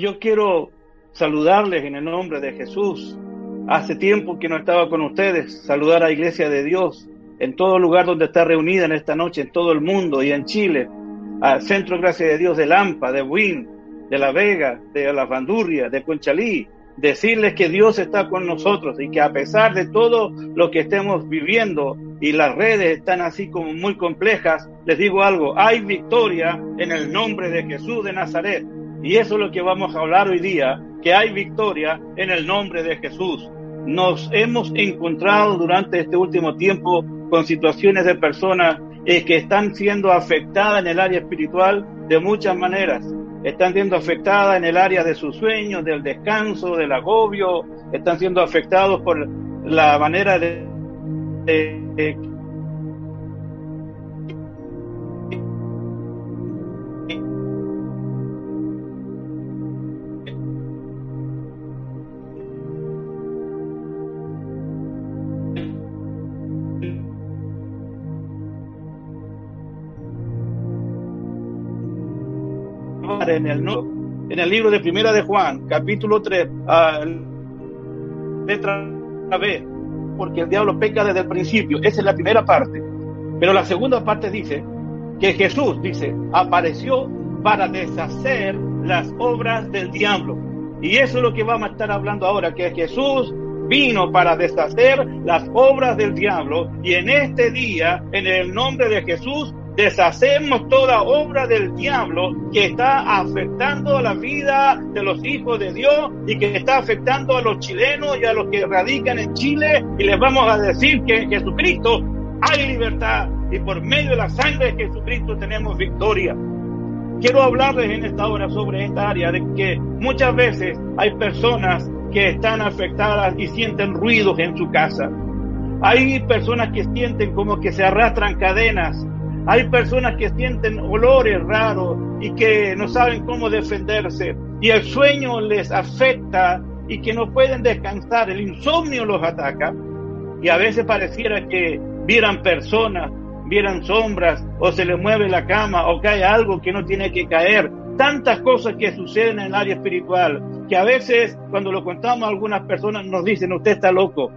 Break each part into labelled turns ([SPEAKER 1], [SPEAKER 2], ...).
[SPEAKER 1] Yo quiero saludarles en el nombre de Jesús. Hace tiempo que no estaba con ustedes, saludar a la Iglesia de Dios en todo lugar donde está reunida en esta noche, en todo el mundo y en Chile, al Centro Gracia de Dios de Lampa, de Wynn, de La Vega, de La Bandurria, de Conchalí, decirles que Dios está con nosotros y que a pesar de todo lo que estemos viviendo y las redes están así como muy complejas, les digo algo, hay victoria en el nombre de Jesús de Nazaret. Y eso es lo que vamos a hablar hoy día, que hay victoria en el nombre de Jesús. Nos hemos encontrado durante este último tiempo con situaciones de personas eh, que están siendo afectadas en el área espiritual de muchas maneras. Están siendo afectadas en el área de sus sueños, del descanso, del agobio, están siendo afectados por la manera de, de en el, en el libro de Primera de Juan, capítulo 3, letra B, porque el diablo peca desde el principio. Esa es la primera parte. Pero la segunda parte dice que Jesús, dice, apareció para deshacer las obras del diablo. Y eso es lo que vamos a estar hablando ahora, que Jesús vino para deshacer las obras del diablo y en este día, en el nombre de Jesús, deshacemos toda obra del diablo que está afectando a la vida de los hijos de Dios y que está afectando a los chilenos y a los que radican en Chile y les vamos a decir que en Jesucristo hay libertad y por medio de la sangre de Jesucristo tenemos victoria. Quiero hablarles en esta hora sobre esta área de que muchas veces hay personas que están afectadas y sienten ruidos en su casa. Hay personas que sienten como que se arrastran cadenas hay personas que sienten olores raros y que no saben cómo defenderse. Y el sueño les afecta y que no pueden descansar, el insomnio los ataca. Y a veces pareciera que vieran personas, vieran sombras o se les mueve la cama o cae algo que no tiene que caer. Tantas cosas que suceden en el área espiritual que a veces cuando lo contamos a algunas personas nos dicen usted está loco,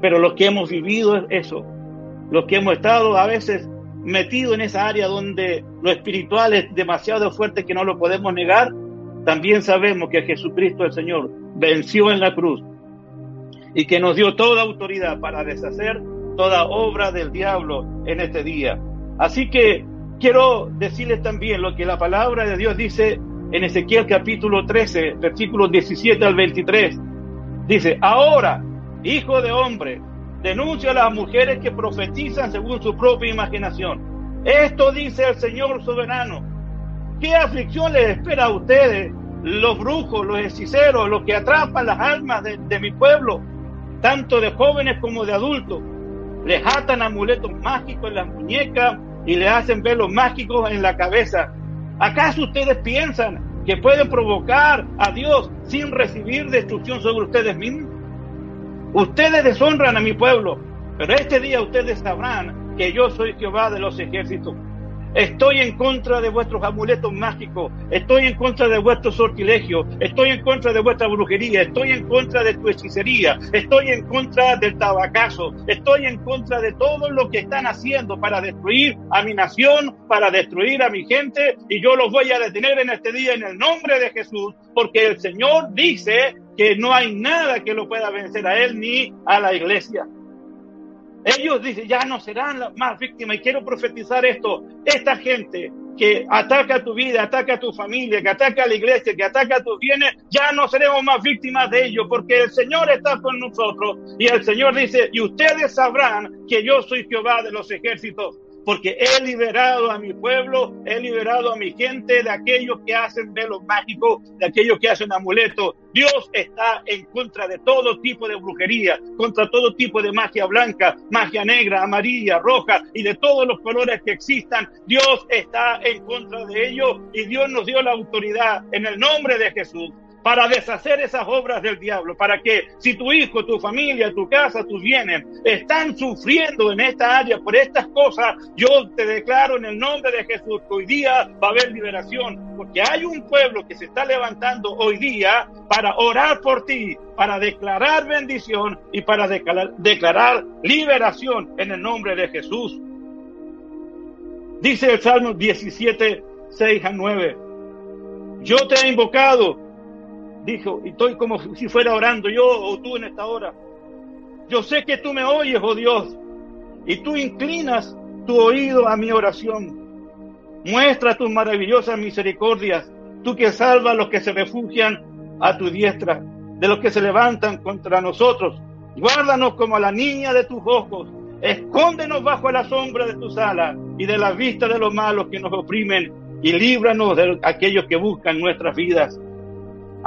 [SPEAKER 1] pero lo que hemos vivido es eso, lo que hemos estado a veces metido en esa área donde lo espiritual es demasiado fuerte que no lo podemos negar, también sabemos que Jesucristo el Señor venció en la cruz y que nos dio toda autoridad para deshacer toda obra del diablo en este día. Así que quiero decirles también lo que la palabra de Dios dice en Ezequiel capítulo 13, versículos 17 al 23. Dice, ahora, hijo de hombre, denuncia a las mujeres que profetizan según su propia imaginación. Esto dice el Señor soberano. ¿Qué aflicción les espera a ustedes, los brujos, los hechiceros, los que atrapan las almas de, mi pueblo, tanto de jóvenes como de adultos? Les atan amuletos mágicos en las muñecas y le hacen velos mágicos en la cabeza. ¿Acaso ustedes piensan que pueden provocar a Dios sin recibir destrucción sobre ustedes mismos? Ustedes deshonran a mi pueblo, pero este día ustedes sabrán que yo soy Jehová de los ejércitos. Estoy en contra de vuestros amuletos mágicos, estoy en contra de vuestros sortilegios, estoy en contra de vuestra brujería, estoy en contra de tu hechicería, estoy en contra del tabacazo, estoy en contra de todo lo que están haciendo para destruir a mi nación, para destruir a mi gente, y yo los voy a detener en este día en el nombre de Jesús, porque el Señor dice que no hay nada que lo pueda vencer a él ni a la iglesia. Ellos dicen, ya no serán más víctimas. Y quiero profetizar esto. Esta gente que ataca tu vida, ataca a tu familia, que ataca a la iglesia, que ataca a tus bienes, ya no seremos más víctimas de ellos, porque el Señor está con nosotros. Y el Señor dice, y ustedes sabrán que yo soy Jehová de los ejércitos porque he liberado a mi pueblo, he liberado a mi gente de aquellos que hacen velos mágicos, de aquellos que hacen amuletos. Dios está en contra de todo tipo de brujería, contra todo tipo de magia blanca, magia negra, amarilla, roja y de todos los colores que existan. Dios está en contra de ellos y Dios nos dio la autoridad en el nombre de Jesús para deshacer esas obras del diablo, para que si tu hijo, tu familia, tu casa, tus bienes están sufriendo en esta área por estas cosas, yo te declaro en el nombre de Jesús que hoy día va a haber liberación, porque hay un pueblo que se está levantando hoy día para orar por ti, para declarar bendición y para declarar, liberación en el nombre de Jesús. Dice el Salmo 17, 6 a 9. Yo te he invocado dijo, y estoy como si fuera orando yo o tú en esta hora. Yo sé que tú me oyes, oh Dios, y tú inclinas tu oído a mi oración. Muestra tus maravillosas misericordias, tú que salvas a los que se refugian a tu diestra, de los que se levantan contra nosotros. Guárdanos como a la niña de tus ojos, escóndenos bajo la sombra de tus alas y de la vista de los malos que nos oprimen y líbranos de aquellos que buscan nuestras vidas.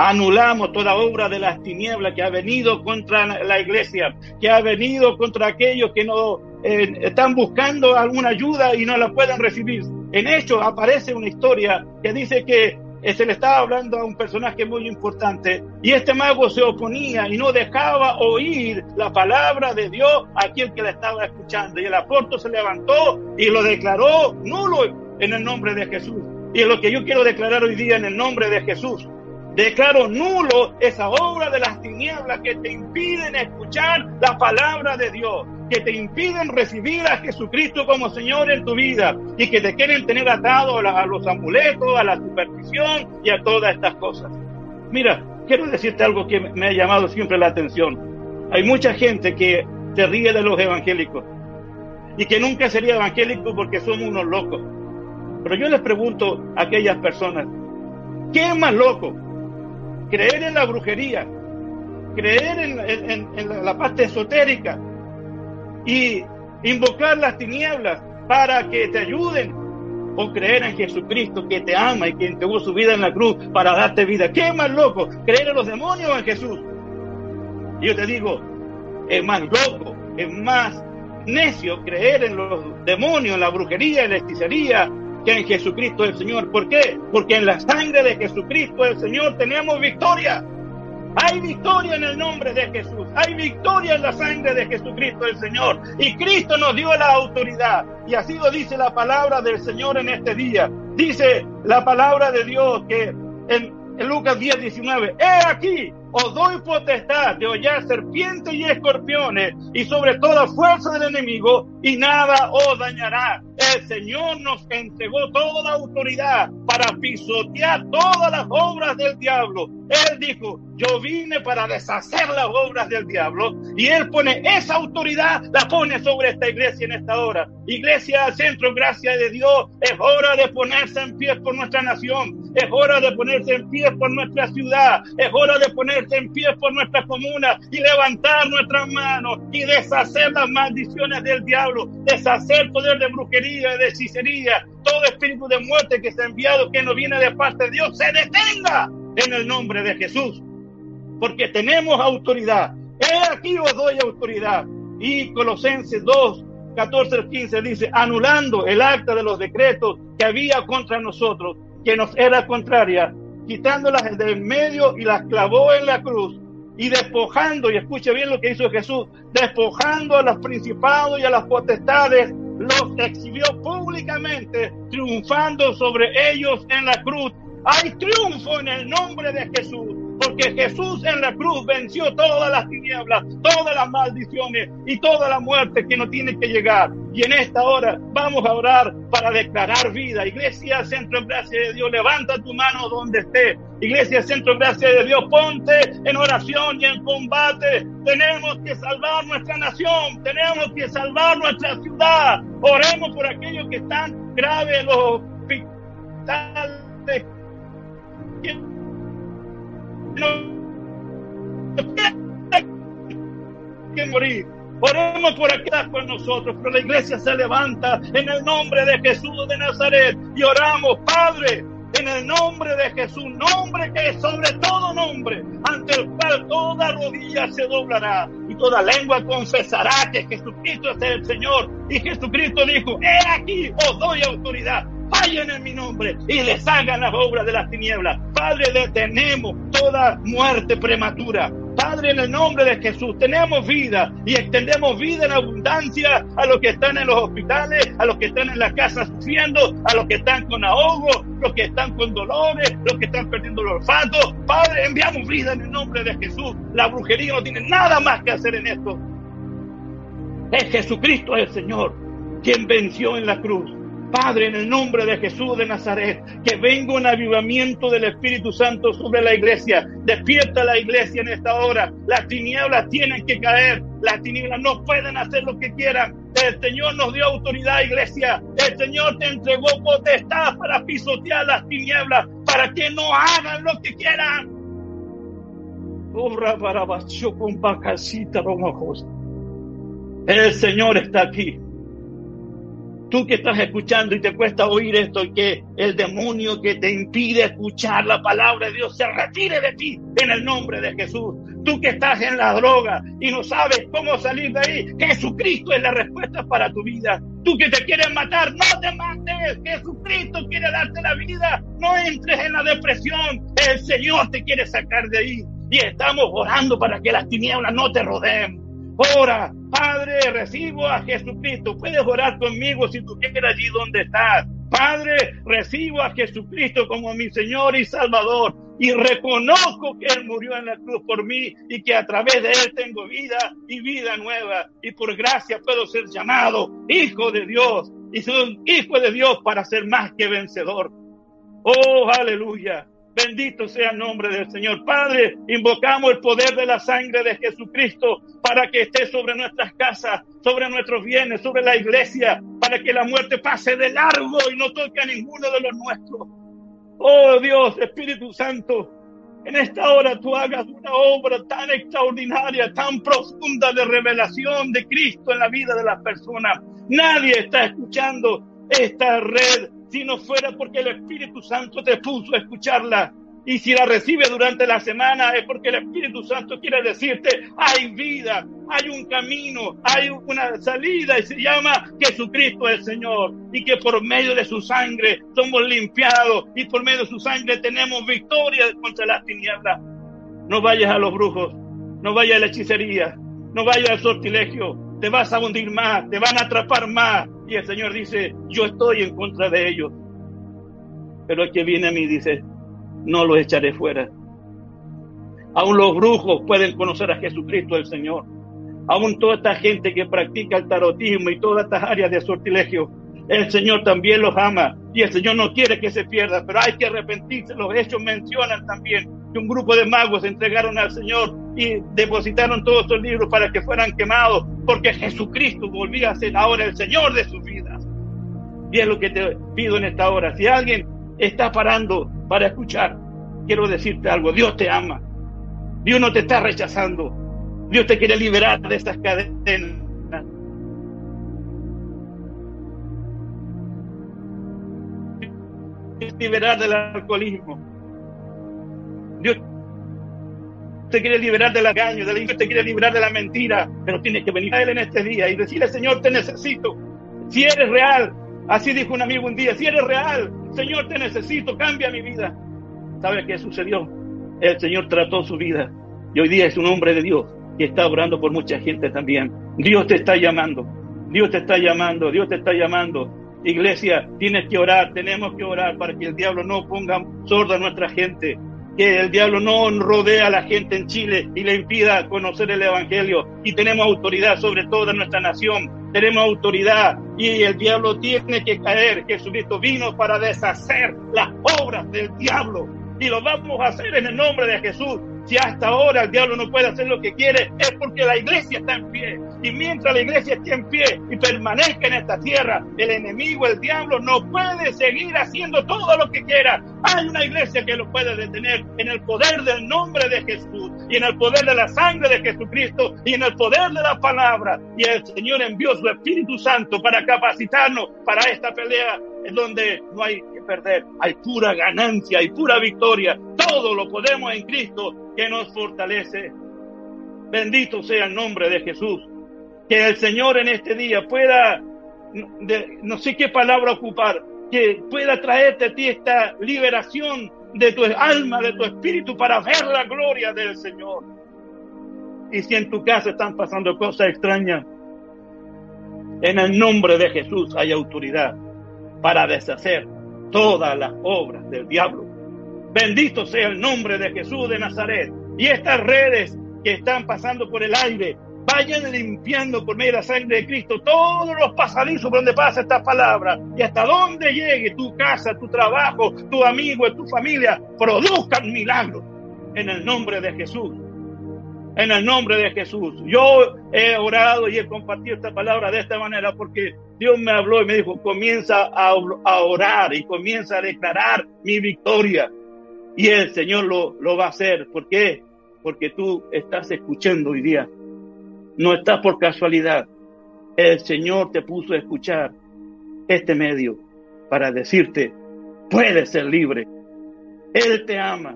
[SPEAKER 1] Anulamos toda obra de las tinieblas que ha venido contra la iglesia, que ha venido contra aquellos que no eh, están buscando alguna ayuda y no la pueden recibir. En hecho aparece una historia que dice que eh, se le estaba hablando a un personaje muy importante y este mago se oponía y no dejaba oír la palabra de Dios a quien que la estaba escuchando. Y el apóstol se levantó y lo declaró nulo en el nombre de Jesús. Y es lo que yo quiero declarar hoy día en el nombre de Jesús. Declaro nulo esa obra de las tinieblas que te impiden escuchar la palabra de Dios, que te impiden recibir a Jesucristo como Señor en tu vida y que te quieren tener atado a, los amuletos, a la superstición y a todas estas cosas. Mira, quiero decirte algo que me ha llamado siempre la atención. Hay mucha gente que se ríe de los evangélicos y que nunca sería evangélico porque somos unos locos. Pero yo les pregunto a aquellas personas, ¿qué es más loco? Creer en la brujería, creer en, la parte esotérica y invocar las tinieblas para que te ayuden o creer en Jesucristo que te ama y que entregó su vida en la cruz para darte vida. ¿Qué más loco? ¿Creer en los demonios o en Jesús? yo te digo, es más loco, es más necio creer en los demonios, en la brujería, en la hechicería, que en Jesucristo el Señor. ¿Por qué? Porque en la sangre de Jesucristo el Señor tenemos victoria. Hay victoria en el nombre de Jesús. Hay victoria en la sangre de Jesucristo el Señor. Y Cristo nos dio la autoridad. Y así lo dice la palabra del Señor en este día. Dice la palabra de Dios que en, Lucas 10, 19, he aquí, os doy potestad de hollar serpientes y escorpiones y sobre toda fuerza del enemigo y nada os dañará. El Señor nos entregó toda la autoridad para pisotear todas las obras del diablo. Él dijo, yo vine para deshacer las obras del diablo. Y Él pone esa autoridad, la pone sobre esta iglesia en esta hora. Iglesia, centro, gracia de Dios, es hora de ponerse en pie por nuestra nación, es hora de ponerse en pie por nuestra ciudad, es hora de ponerse en pie por nuestra comuna y levantar nuestras manos y deshacer las maldiciones del diablo, deshacer poder de de hechicería, todo espíritu de muerte que ha enviado, que no viene de parte de Dios, se detenga en el nombre de Jesús. Porque tenemos autoridad. He aquí os doy autoridad. Y Colosenses 2, 14 al 15 dice, anulando el acta de los decretos que había contra nosotros, que nos era contraria, quitándolas del medio y las clavó en la cruz y despojando, y escuche bien lo que hizo Jesús, despojando a los principados y a las potestades, los exhibió públicamente, triunfando sobre ellos en la cruz. Hay triunfo en el nombre de Jesús porque Jesús en la cruz venció todas las tinieblas, todas las maldiciones y toda la muerte que no tiene que llegar. Y en esta hora vamos a orar para declarar vida. Iglesia Centro en Gracia de Dios, levanta tu mano donde esté. Iglesia Centro en Gracia de Dios, ponte en oración y en combate. Tenemos que salvar nuestra nación, tenemos que salvar nuestra ciudad. Oremos por aquellos que están graves en los hospitales que morir. Oremos por aquí con nosotros, pero la iglesia se levanta en el nombre de Jesús de Nazaret y oramos, Padre, en el nombre de Jesús, nombre que es sobre todo nombre, ante el cual toda rodilla se doblará y toda lengua confesará que Jesucristo es el Señor. Y Jesucristo dijo, he aquí, os doy autoridad vayan en mi nombre y les hagan las obras de las tinieblas. Padre, detenemos toda muerte prematura. Padre, en el nombre de Jesús, tenemos vida y extendemos vida en abundancia a los que están en los hospitales, a los que están en las casas sufriendo, a los que están con ahogo, los que están con dolores, los que están perdiendo el olfato. Padre, enviamos vida en el nombre de Jesús. La brujería no tiene nada más que hacer en esto. Es Jesucristo el Señor quien venció en la cruz. Padre, en el nombre de Jesús de Nazaret, que venga un avivamiento del Espíritu Santo sobre la iglesia. Despierta la iglesia en esta hora. Las tinieblas tienen que caer. Las tinieblas no pueden hacer lo que quieran. El Señor nos dio autoridad, iglesia. El Señor te entregó potestad para pisotear las tinieblas, para que no hagan lo que quieran. El Señor está aquí. Tú que estás escuchando y te cuesta oír esto y que el demonio que te impide escuchar la palabra de Dios se retire de ti en el nombre de Jesús. Tú que estás en la droga y no sabes cómo salir de ahí, Jesucristo es la respuesta para tu vida. Tú que te quieres matar, no te mates. Jesucristo quiere darte la vida. No entres en la depresión. El Señor te quiere sacar de ahí. Y estamos orando para que las tinieblas no te rodeen. Ora, Padre, recibo a Jesucristo. Puedes orar conmigo si tú quieres allí donde estás. Padre, recibo a Jesucristo como mi Señor y Salvador y reconozco que Él murió en la cruz por mí y que a través de Él tengo vida y vida nueva y por gracia puedo ser llamado hijo de Dios y soy un hijo de Dios para ser más que vencedor. Oh, aleluya. Bendito sea el nombre del Señor. Padre, invocamos el poder de la sangre de Jesucristo para que esté sobre nuestras casas, sobre nuestros bienes, sobre la iglesia, para que la muerte pase de largo y no toque a ninguno de los nuestros. Oh Dios, Espíritu Santo, en esta hora tú hagas una obra tan extraordinaria, tan profunda de revelación de Cristo en la vida de las personas. Nadie está escuchando esta red si no fuera porque el Espíritu Santo te puso a escucharla. Y si la recibe durante la semana es porque el Espíritu Santo quiere decirte, hay vida, hay un camino, hay una salida y se llama Jesucristo el Señor. Y que por medio de su sangre somos limpiados y por medio de su sangre tenemos victoria contra las tinieblas. No vayas a los brujos, no vayas a la hechicería, no vayas al sortilegio, te vas a hundir más, te van a atrapar más. Y el Señor dice, yo estoy en contra de ellos. Pero el que viene a mí dice, no los echaré fuera. Aún los brujos pueden conocer a Jesucristo el Señor. Aún toda esta gente que practica el tarotismo y todas estas áreas de sortilegio, el Señor también los ama y el Señor no quiere que se pierda, pero hay que arrepentirse. Los hechos mencionan también que un grupo de magos entregaron al Señor y depositaron todos estos libros para que fueran quemados, porque Jesucristo volvía a ser ahora el Señor de sus vidas. Y es lo que te pido en esta hora. Si alguien está parando para escuchar, quiero decirte algo. Dios te ama. Dios no te está rechazando. Dios te quiere liberar de estas cadenas. liberar del alcoholismo. Dios te quiere liberar del engaño, Dios te quiere liberar de la mentira, pero tienes que venir a Él en este día y decirle, Señor, te necesito. Si eres real, así dijo un amigo un día, si eres real, Señor, te necesito, cambia mi vida. ¿Sabe qué sucedió? El Señor trató su vida y hoy día es un hombre de Dios y está orando por mucha gente también. Dios te está llamando, Dios te está llamando, Dios te está llamando. Iglesia, tienes que orar, tenemos que orar para que el diablo no ponga sorda a nuestra gente, que el diablo no rodea a la gente en Chile y le impida conocer el Evangelio. Y tenemos autoridad sobre toda nuestra nación, tenemos autoridad y el diablo tiene que caer. Jesucristo vino para deshacer las obras del diablo y lo vamos a hacer en el nombre de Jesús. Si hasta ahora el diablo no puede hacer lo que quiere, es porque la iglesia está en pie. Y mientras la iglesia esté en pie y permanezca en esta tierra, el enemigo, el diablo, no puede seguir haciendo todo lo que quiera. Hay una iglesia que lo puede detener en el poder del nombre de Jesús y en el poder de la sangre de Jesucristo y en el poder de la palabra. Y el Señor envió su Espíritu Santo para capacitarnos para esta pelea en donde no hay que perder, hay pura ganancia, hay pura victoria. Todo lo podemos en Cristo que nos fortalece. Bendito sea el nombre de Jesús. Que el Señor en este día pueda, no sé qué palabra ocupar, que pueda traerte a ti esta liberación de tu alma, de tu espíritu, para ver la gloria del Señor. Y si en tu casa están pasando cosas extrañas, en el nombre de Jesús hay autoridad para deshacer todas las obras del diablo. Bendito sea el nombre de Jesús de Nazaret. Y estas redes que están pasando por el aire, vayan limpiando por medio de la sangre de Cristo todos los pasadizos por donde pasa esta palabra y hasta donde llegue tu casa, tu trabajo, tu amigo, tu familia, produzcan milagros en el nombre de Jesús. En el nombre de Jesús. Yo he orado y he compartido esta palabra de esta manera porque Dios me habló y me dijo, comienza a, orar y comienza a declarar mi victoria. Y el Señor lo, lo va a hacer. ¿Por qué? Porque tú estás escuchando hoy día no está por casualidad. El Señor te puso a escuchar este medio para decirte, puedes ser libre. Él te ama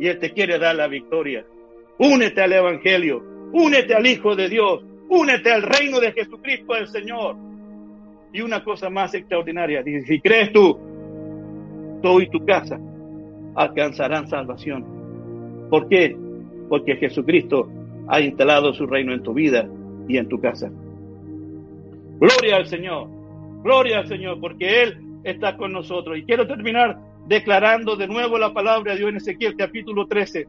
[SPEAKER 1] y Él te quiere dar la victoria. Únete al Evangelio, únete al Hijo de Dios, únete al reino de Jesucristo el Señor. Y una cosa más extraordinaria, si crees tú, tú y tu casa alcanzarán salvación. ¿Por qué? Porque Jesucristo ha instalado su reino en tu vida y en tu casa. Gloria al Señor, gloria al Señor, porque Él está con nosotros. Y quiero terminar declarando de nuevo la palabra de Dios en Ezequiel capítulo 13.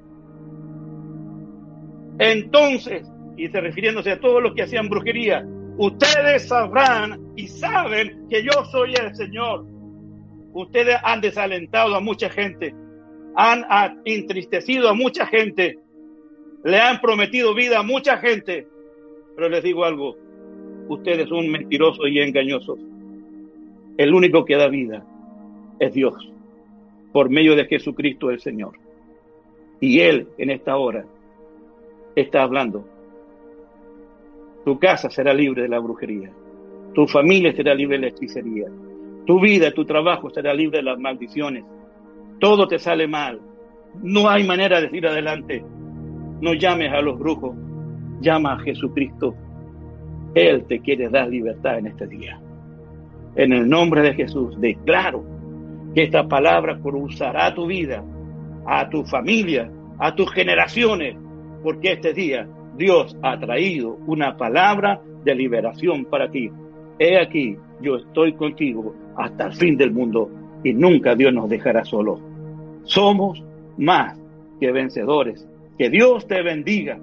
[SPEAKER 1] Entonces, y se refiriéndose a todos los que hacían brujería, ustedes sabrán y saben que yo soy el Señor. Ustedes han desalentado a mucha gente, han entristecido a mucha gente, le han prometido vida a mucha gente, pero les digo algo, ustedes son mentirosos y engañosos. El único que da vida es Dios, por medio de Jesucristo el Señor. Y Él en esta hora está hablando. Tu casa será libre de la brujería. Tu familia será libre de la hechicería. Tu vida, tu trabajo será libre de las maldiciones. Todo te sale mal. No hay manera de ir adelante. No llames a los brujos, llama a Jesucristo. Él te quiere dar libertad en este día. En el nombre de Jesús, declaro que esta palabra cruzará tu vida, a tu familia, a tus generaciones, porque este día Dios ha traído una palabra de liberación para ti. He aquí, yo estoy contigo hasta el fin del mundo y nunca Dios nos dejará solos. Somos más que vencedores que Dios te bendiga,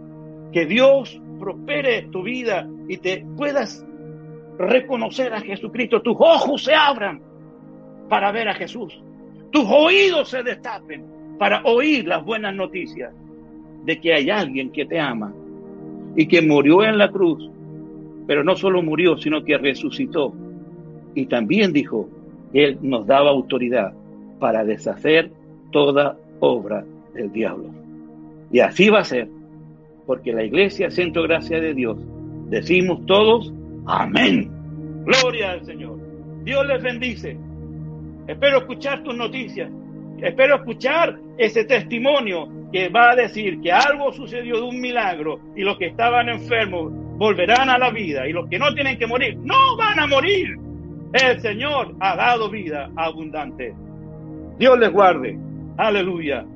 [SPEAKER 1] que Dios prospere tu vida y te puedas reconocer a Jesucristo. Tus ojos se abran para ver a Jesús. Tus oídos se destapen para oír las buenas noticias de que hay alguien que te ama y que murió en la cruz, pero no solo murió, sino que resucitó. Y también dijo, Él nos daba autoridad para deshacer toda obra del diablo. Y así va a ser, porque la iglesia, Centro Gracia de Dios, decimos todos, amén. Gloria al Señor. Dios les bendice. Espero escuchar tus noticias. Espero escuchar ese testimonio que va a decir que algo sucedió de un milagro y los que estaban enfermos volverán a la vida y los que no tienen que morir no van a morir. El Señor ha dado vida abundante. Dios les guarde. Aleluya.